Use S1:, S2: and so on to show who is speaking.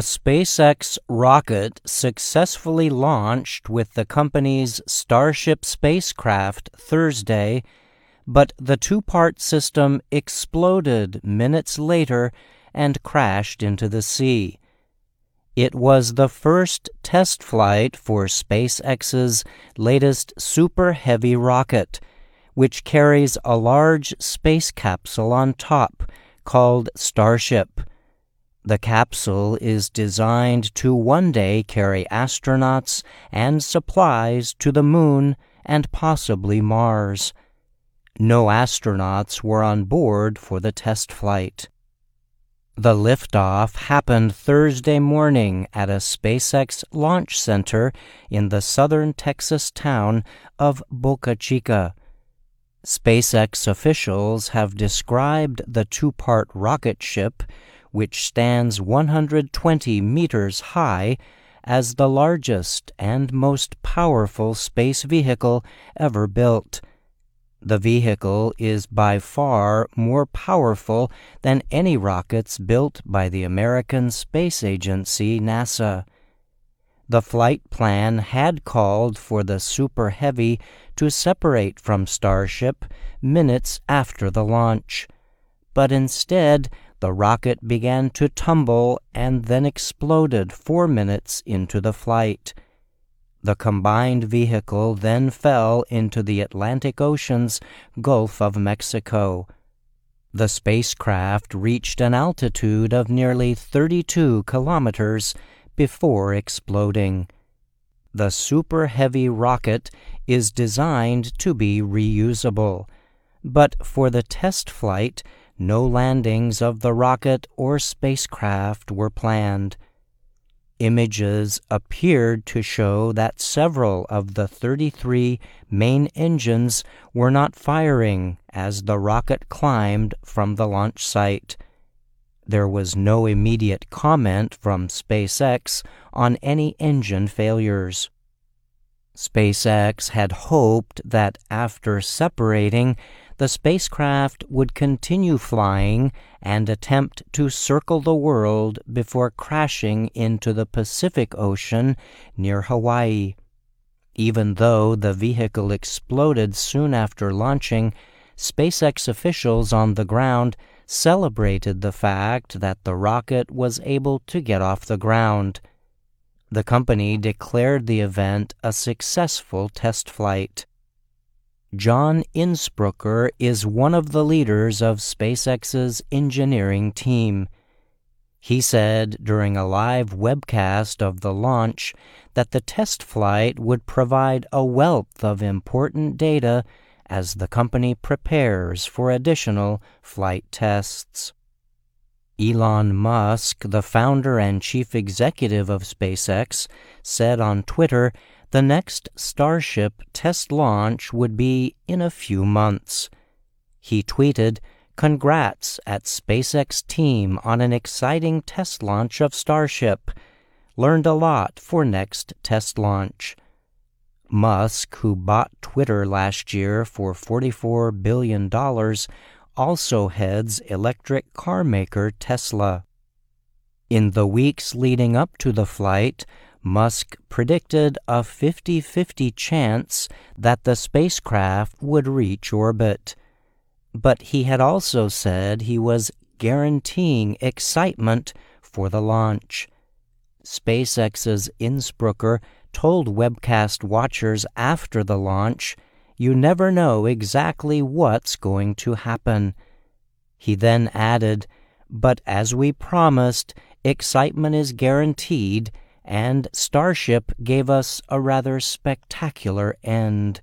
S1: A SpaceX rocket successfully launched with the company's Starship spacecraft Thursday, but the two part system exploded minutes later and crashed into the sea. It was the first test flight for SpaceX's latest Super Heavy rocket, which carries a large space capsule on top called Starship. The capsule is designed to one day carry astronauts and supplies to the moon and possibly Mars. No astronauts were on board for the test flight. The liftoff happened Thursday morning at a SpaceX launch center in the southern Texas town of Boca Chica. SpaceX officials have described the two part rocket ship which stands 120 meters high, as the largest and most powerful space vehicle ever built. The vehicle is by far more powerful than any rockets built by the American Space Agency, NASA. The flight plan had called for the Super Heavy to separate from Starship minutes after the launch, but instead the rocket began to tumble and then exploded four minutes into the flight. The combined vehicle then fell into the Atlantic Ocean's Gulf of Mexico. The spacecraft reached an altitude of nearly 32 kilometers before exploding. The Super Heavy rocket is designed to be reusable, but for the test flight, no landings of the rocket or spacecraft were planned. Images appeared to show that several of the 33 main engines were not firing as the rocket climbed from the launch site. There was no immediate comment from SpaceX on any engine failures. SpaceX had hoped that after separating, the spacecraft would continue flying and attempt to circle the world before crashing into the Pacific Ocean near Hawaii. Even though the vehicle exploded soon after launching, SpaceX officials on the ground celebrated the fact that the rocket was able to get off the ground. The company declared the event a successful test flight. John Insprucker is one of the leaders of SpaceX's engineering team. He said during a live webcast of the launch that the test flight would provide a wealth of important data as the company prepares for additional flight tests. Elon Musk, the founder and chief executive of SpaceX, said on Twitter the next Starship test launch would be in a few months. He tweeted, Congrats at SpaceX team on an exciting test launch of Starship. Learned a lot for next test launch. Musk, who bought Twitter last year for $44 billion, also heads electric car maker Tesla. In the weeks leading up to the flight, Musk predicted a 50 50 chance that the spacecraft would reach orbit. But he had also said he was guaranteeing excitement for the launch. SpaceX's Insprucker told webcast watchers after the launch, You never know exactly what's going to happen. He then added, But as we promised, excitement is guaranteed and Starship gave us a rather spectacular end.